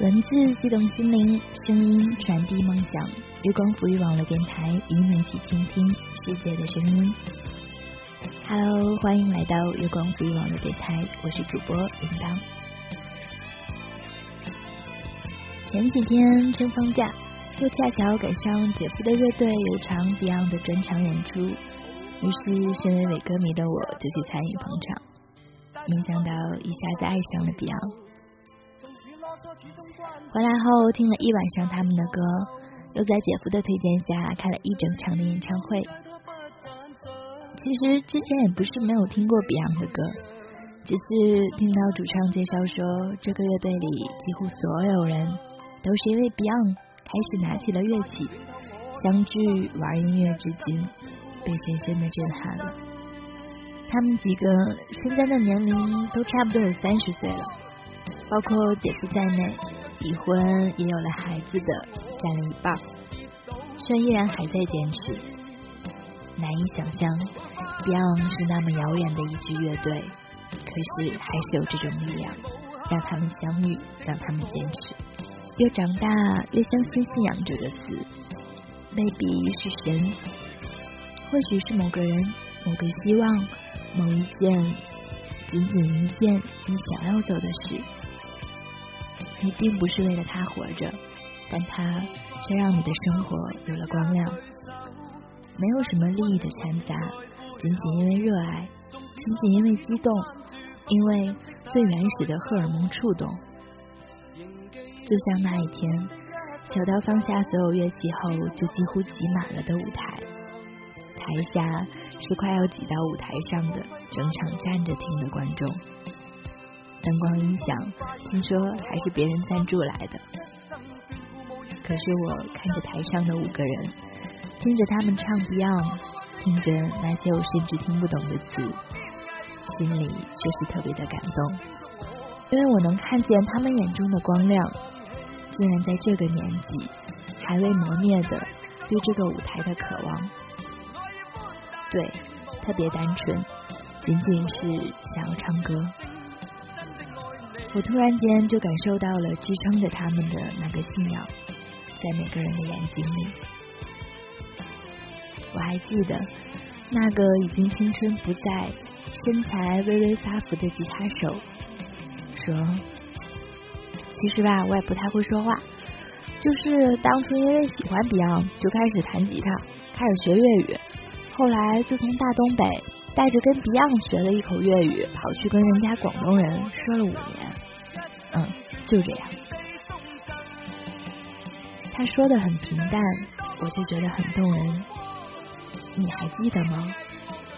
文字激动心灵，声音传递梦想。月光浮育网络电台与你一起倾听世界的声音。Hello，欢迎来到月光浮育网络电台，我是主播铃铛。前几天春放假，又恰巧赶上姐夫的乐队有场 Beyond 的专场演出，于是身为伪歌迷的我就去参与捧场。没想到一下子爱上了 Beyond。回来后听了一晚上他们的歌，又在姐夫的推荐下看了一整场的演唱会。其实之前也不是没有听过 Beyond 的歌，只是听到主唱介绍说，这个乐队里几乎所有人都是因为 Beyond 开始拿起了乐器，相聚玩音乐至今，被深深的震撼了。他们几个现在的年龄都差不多有三十岁了，包括姐夫在内，已婚也有了孩子的占了一半，却依然还在坚持。难以想象，Beyond 是那么遥远的一支乐队，可是还是有这种力量，让他们相遇，让他们坚持。越长大越相信信仰这个词，未必是神，或许是某个人，某个希望。某一件，仅仅一件你想要做的事，你并不是为了他活着，但他却让你的生活有了光亮。没有什么利益的掺杂，仅仅因为热爱，仅仅因为激动，因为最原始的荷尔蒙触动。就像那一天，小刀放下所有乐器后，就几乎挤满了的舞台。台下是快要挤到舞台上的整场站着听的观众，灯光音响听说还是别人赞助来的。可是我看着台上的五个人，听着他们唱 Beyond，听着那些我甚至听不懂的词，心里却是特别的感动，因为我能看见他们眼中的光亮，竟然在这个年纪还未磨灭的对这个舞台的渴望。对，特别单纯，仅仅是想要唱歌。我突然间就感受到了支撑着他们的那个信仰，在每个人的眼睛里。我还记得那个已经青春不在、身材微微发福的吉他手说：“其实吧，我也不太会说话，就是当初因为喜欢 Beyond，就开始弹吉他，开始学粤语。”后来就从大东北带着跟 Beyond 学了一口粤语，跑去跟人家广东人说了五年。嗯，就这样。他说的很平淡，我却觉得很动人。你还记得吗？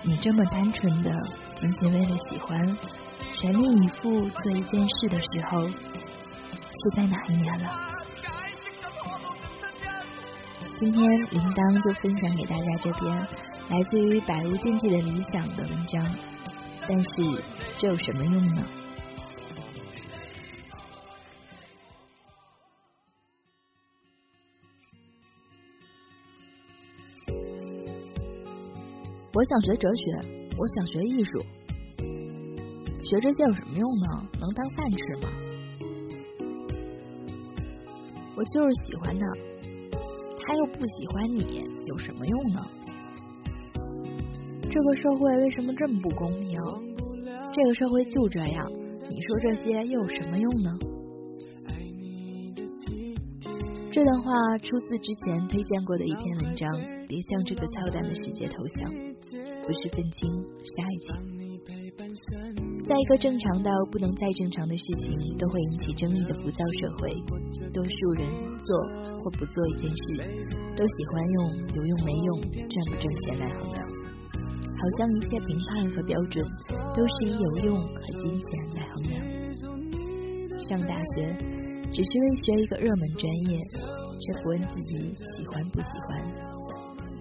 你这么单纯的，仅仅为了喜欢，全力以赴做一件事的时候，是在哪一年了？今天铃铛就分享给大家这边。来自于百无禁忌的理想的文章，但是这有什么用呢？我想学哲学，我想学艺术，学这些有什么用呢？能当饭吃吗？我就是喜欢他，他又不喜欢你，有什么用呢？这个社会为什么这么不公平？这个社会就这样，你说这些又有什么用呢？这段话出自之前推荐过的一篇文章。别向这个操蛋的世界投降，不是愤青，是爱情。在一个正常到不能再正常的事情都会引起争议的浮躁社会，多数人做或不做一件事，都喜欢用有用没用、赚不挣钱来衡量。好像一切评判和标准都是以有用和金钱来衡量。上大学只是为学一个热门专业，却不问自己喜欢不喜欢；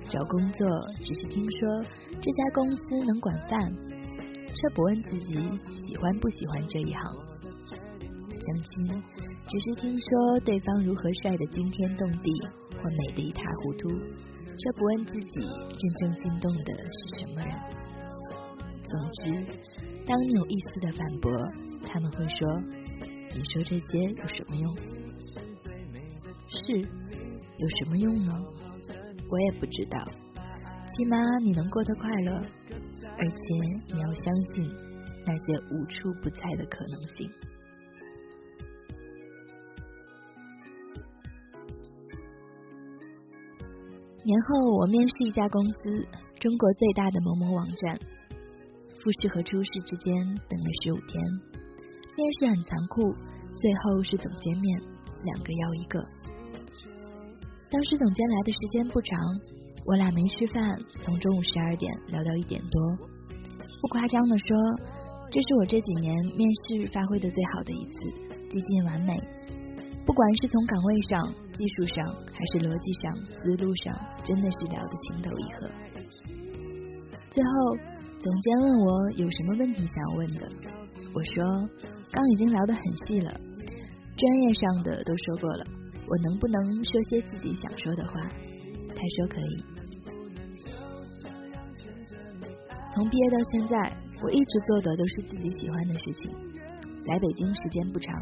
找工作只是听说这家公司能管饭，却不问自己喜欢不喜欢这一行；相亲只是听说对方如何帅得惊天动地或美得一塌糊涂。却不问自己真正心动的是什么人。总之，当你有一丝的反驳，他们会说：“你说这些有什么用？是，有什么用呢？我也不知道。起码你能过得快乐，而且你要相信那些无处不在的可能性。年后，我面试一家公司，中国最大的某某网站。复试和初试之间等了十五天，面试很残酷，最后是总监面，两个要一个。当时总监来的时间不长，我俩没吃饭，从中午十二点聊到一点多。不夸张的说，这是我这几年面试发挥的最好的一次，接近完美。不管是从岗位上、技术上，还是逻辑上、思路上，真的是聊得情投意合。最后。总监问我有什么问题想要问的，我说刚已经聊得很细了，专业上的都说过了，我能不能说些自己想说的话？他说可以。从毕业到现在，我一直做的都是自己喜欢的事情。来北京时间不长，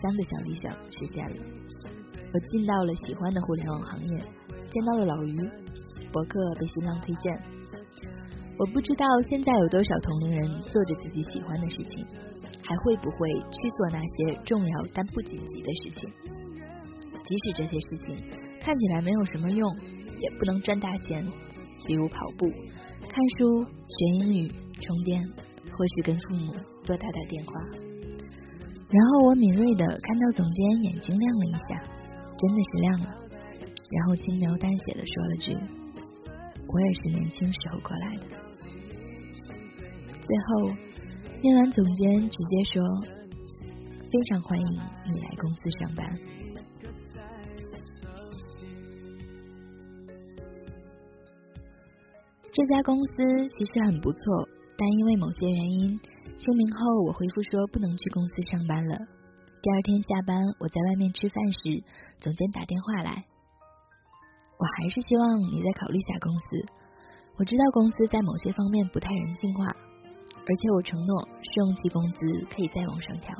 三个小理想实现了，我进到了喜欢的互联网行业，见到了老于，博客被新浪推荐。我不知道现在有多少同龄人做着自己喜欢的事情，还会不会去做那些重要但不紧急的事情？即使这些事情看起来没有什么用，也不能赚大钱，比如跑步、看书、学英语、充电，或许跟父母多打打电话。然后我敏锐的看到总监眼睛亮了一下，真的是亮了，然后轻描淡写的说了句：“我也是年轻时候过来的。”最后，面完总监直接说：“非常欢迎你来公司上班。”这家公司其实很不错，但因为某些原因，清明后我回复说不能去公司上班了。第二天下班，我在外面吃饭时，总监打电话来：“我还是希望你再考虑下公司。我知道公司在某些方面不太人性化。”而且我承诺，试用期工资可以再往上调。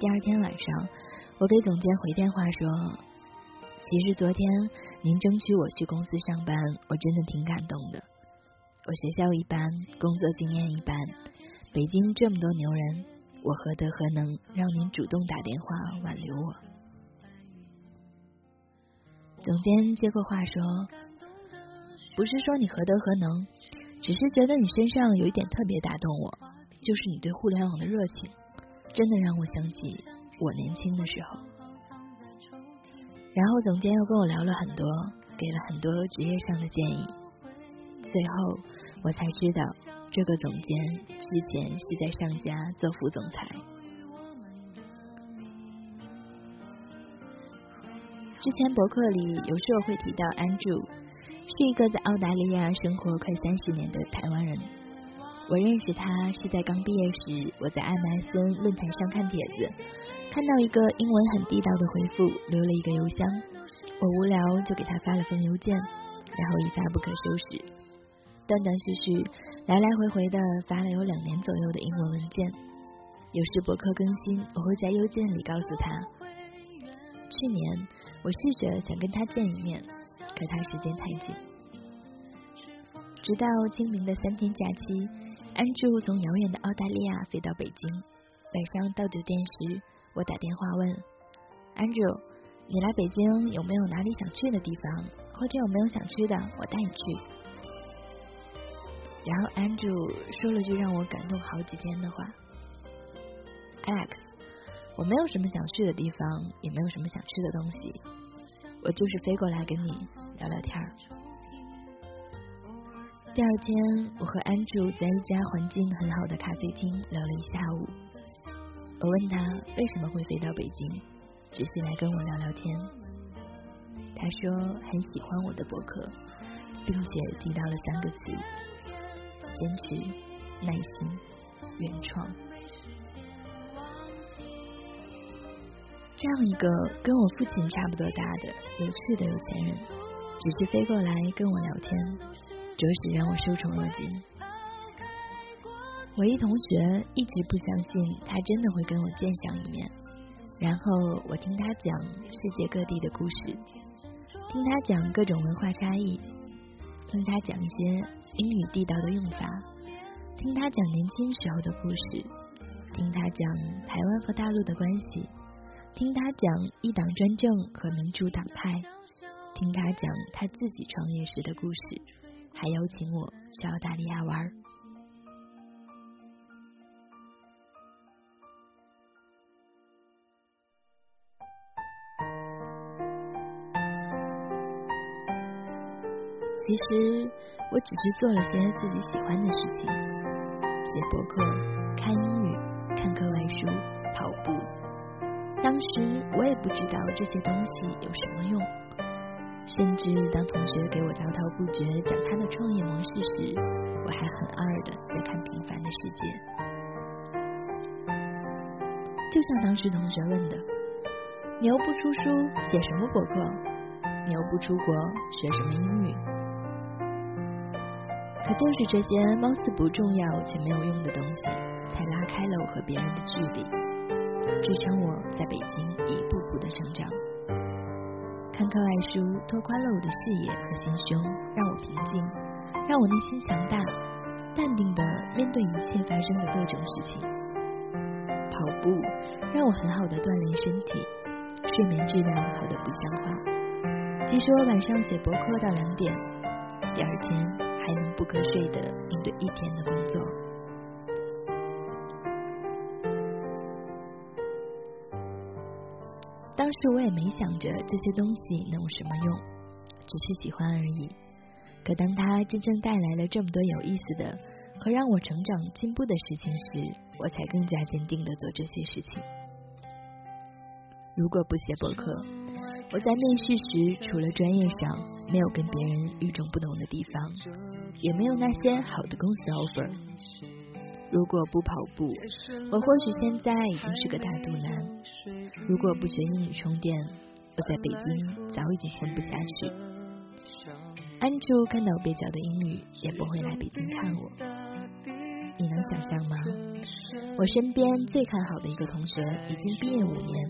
第二天晚上，我给总监回电话说：“其实昨天您争取我去公司上班，我真的挺感动的。我学校一般，工作经验一般，北京这么多牛人，我何德何能让您主动打电话挽留我？”总监接过话说：“不是说你何德何能。”只是觉得你身上有一点特别打动我，就是你对互联网的热情，真的让我想起我年轻的时候。然后总监又跟我聊了很多，给了很多职业上的建议。最后我才知道，这个总监之前是在上家做副总裁。之前博客里有时候会提到 Andrew。是一个在澳大利亚生活快三十年的台湾人。我认识他是在刚毕业时，我在 MSN 论坛上看帖子，看到一个英文很地道的回复，留了一个邮箱。我无聊就给他发了封邮件，然后一发不可收拾，断断续续，来来回回的发了有两年左右的英文文件。有时博客更新，我会在邮件里告诉他。去年我试着想跟他见一面。可他时间太紧，直到清明的三天假期，安住从遥远的澳大利亚飞到北京。晚上到酒店时，我打电话问安住：“你来北京有没有哪里想去的地方，或者有没有想吃的，我带你去。”然后 Andrew 说了句让我感动好几天的话：“Alex，我没有什么想去的地方，也没有什么想吃的东西，我就是飞过来跟你。”聊聊天。第二天，我和 Andrew 在一家环境很好的咖啡厅聊了一下午。我问他为什么会飞到北京，只是来跟我聊聊天。他说很喜欢我的博客，并且提到了三个词：坚持、耐心、原创。这样一个跟我父亲差不多大的有趣的有钱人。只是飞过来跟我聊天，着实让我受宠若惊。我一同学一直不相信他真的会跟我见上一面，然后我听他讲世界各地的故事，听他讲各种文化差异，听他讲一些英语地道的用法，听他讲年轻时候的故事，听他讲台湾和大陆的关系，听他讲一党专政和民主党派，听他讲他自己创业时的故事，还邀请我去澳大利亚玩。其实我只是做了些自己喜欢的事情，写博客、看英语、看课外书、跑步。当时我也不知道这些东西有什么用，甚至当同学给我滔滔不绝讲他的创业模式时，我还很二的在看《平凡的世界》。就像当时同学问的：“你又不出书，写什么博客？你又不出国，学什么英语？”可就是这些貌似不重要且没有用的东西，才拉开了我和别人的距离，支撑我在北京一步步的成长。看课外书，拓宽了我的视野和心胸，让我平静，让我内心强大，淡定的面对一切发生的各种事情。跑步让我很好的锻炼身体，睡眠质量好的不像话。即使我晚上写博客到两点，第二天。还能不瞌睡的应对一天的工作。当时我也没想着这些东西能有什么用，只是喜欢而已。可当它真正带来了这么多有意思的和让我成长进步的事情时，我才更加坚定的做这些事情。如果不写博客，我在面试时除了专业上。没有跟别人与众不同的地方，也没有那些好的公司 offer。如果不跑步，我或许现在已经是个大肚腩；如果不学英语充电，我在北京早已经混不下去。安住看到蹩脚的英语，也不会来北京看我。你能想象吗？我身边最看好的一个同学，已经毕业五年，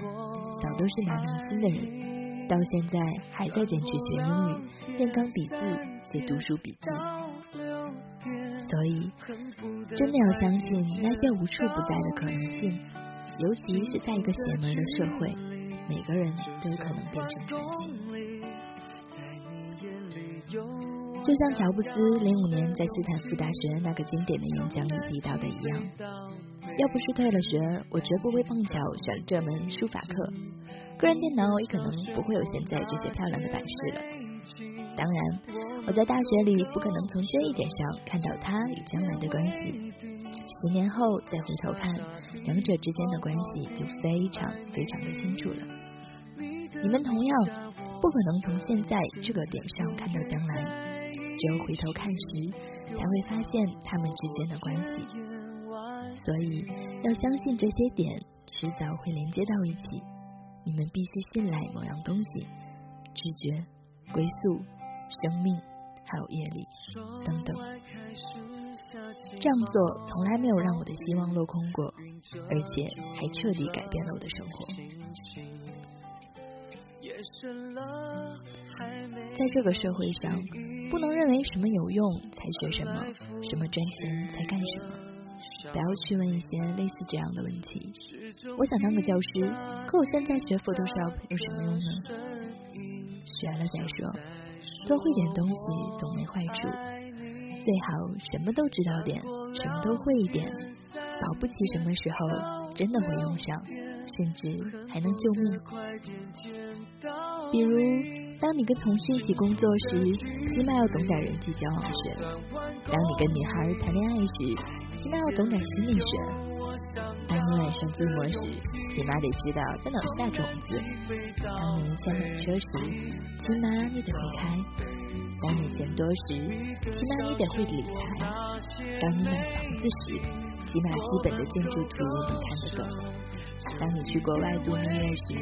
早都是拿明星的人。到现在还在坚持学英语、练钢笔字、写读书笔记，所以真的要相信那些无处不在的可能性，尤其是在一个邪门的社会，每个人都有可能变成传奇。就像乔布斯零五年在斯坦福大学那个经典的演讲里提到的一样，要不是退了学，我绝不会碰巧选这门书法课。个人电脑也可能不会有现在这些漂亮的版式了。当然，我在大学里不可能从这一点上看到它与将来的关系。十年后再回头看，两者之间的关系就非常非常的清楚了。你们同样不可能从现在这个点上看到将来，只有回头看时，才会发现他们之间的关系。所以，要相信这些点迟早会连接到一起。你们必须信赖某样东西，直觉、归宿、生命，还有业力等等。这样做从来没有让我的希望落空过，而且还彻底改变了我的生活。在这个社会上，不能认为什么有用才学什么，什么赚钱才干什么。不要去问一些类似这样的问题。我想当个教师，可我现在学 Photoshop 有什么用呢？学了再说，多会点东西总没坏处。最好什么都知道点，什么都会一点，保不齐什么时候真的会用上，甚至还能救命。比如，当你跟同事一起工作时，起码要懂点人际交往学；当你跟女孩谈恋爱时，起码要懂点心理学。当你晚上做模时，起码得知道在哪下种子。当你没钱买车时，起码你得会开。当你钱多时，起码你得会理财。当你买房子时，起码基本的建筑图你看得懂。当你去国外度蜜月时，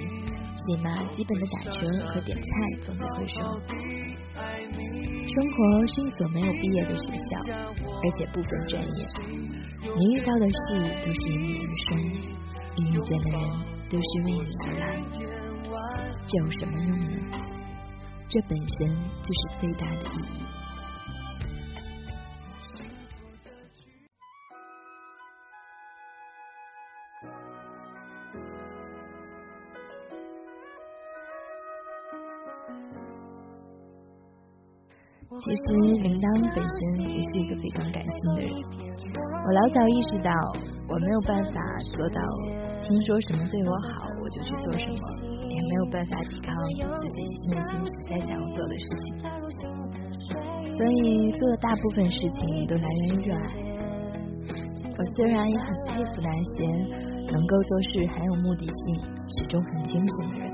起码基本的打车和点菜总得会说。生活是一所没有毕业的学校，而且不分专业。你遇到的事都是因你而生，你遇见的人都是为你而来，这有什么用呢？这本身就是最大的意义。其实铃铛本身也是一个非常感性的人，我老早意识到我没有办法做到。听说什么对我好，我就去做什么，也没有办法抵抗自己内心实在想要做的事情。所以做的大部分事情都来源于热爱。我虽然也很佩服那些能够做事很有目的性、始终很清醒的人，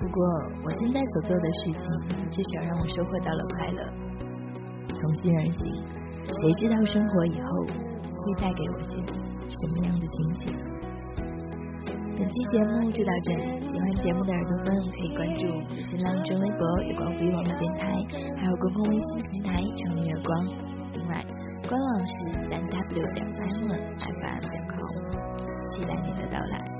不过我现在所做的事情至少让我收获到了快乐。从心而行，谁知道生活以后会带给我些？什么样的惊喜？本期节目就到这里，喜欢节目的耳朵们可以关注新浪微博“月光飞网络电台”，还有公共微信平台“城月光”。另外，官网是三 w 点 imonfm 点 com，期待你的到来。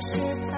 是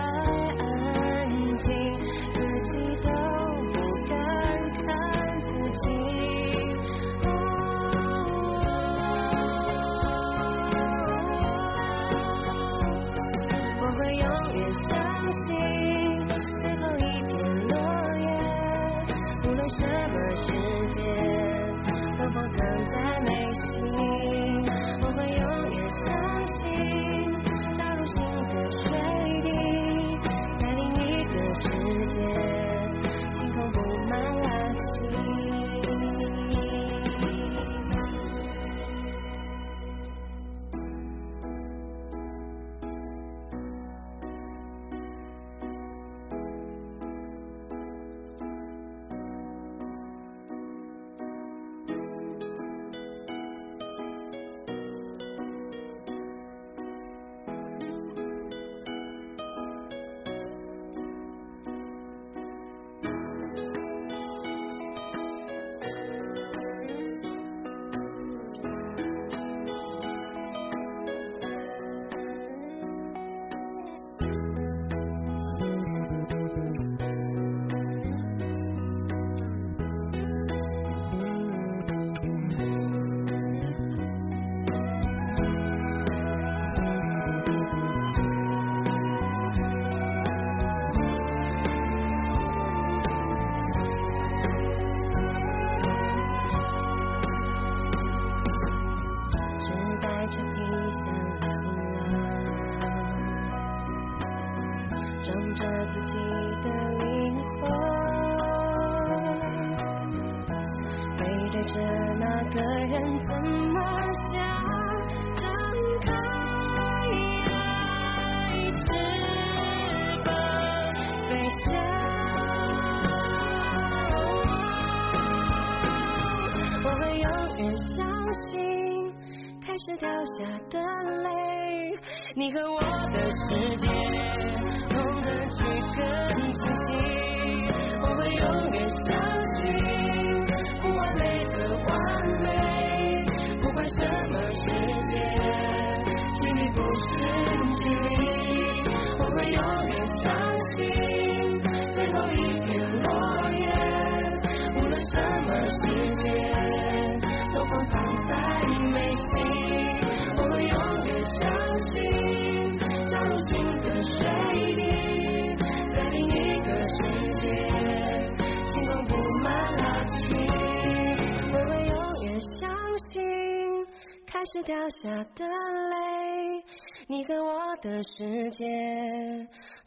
是掉下的泪你和我的世界，痛的却更清晰。我会永远相信，不完美的完美，不管什么掉下的泪，你和我的世界，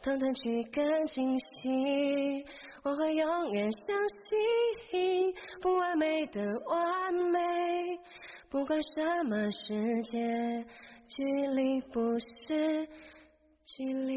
通通去更清晰。我会永远相信，不完美的完美，不管什么世界，距离不是距离。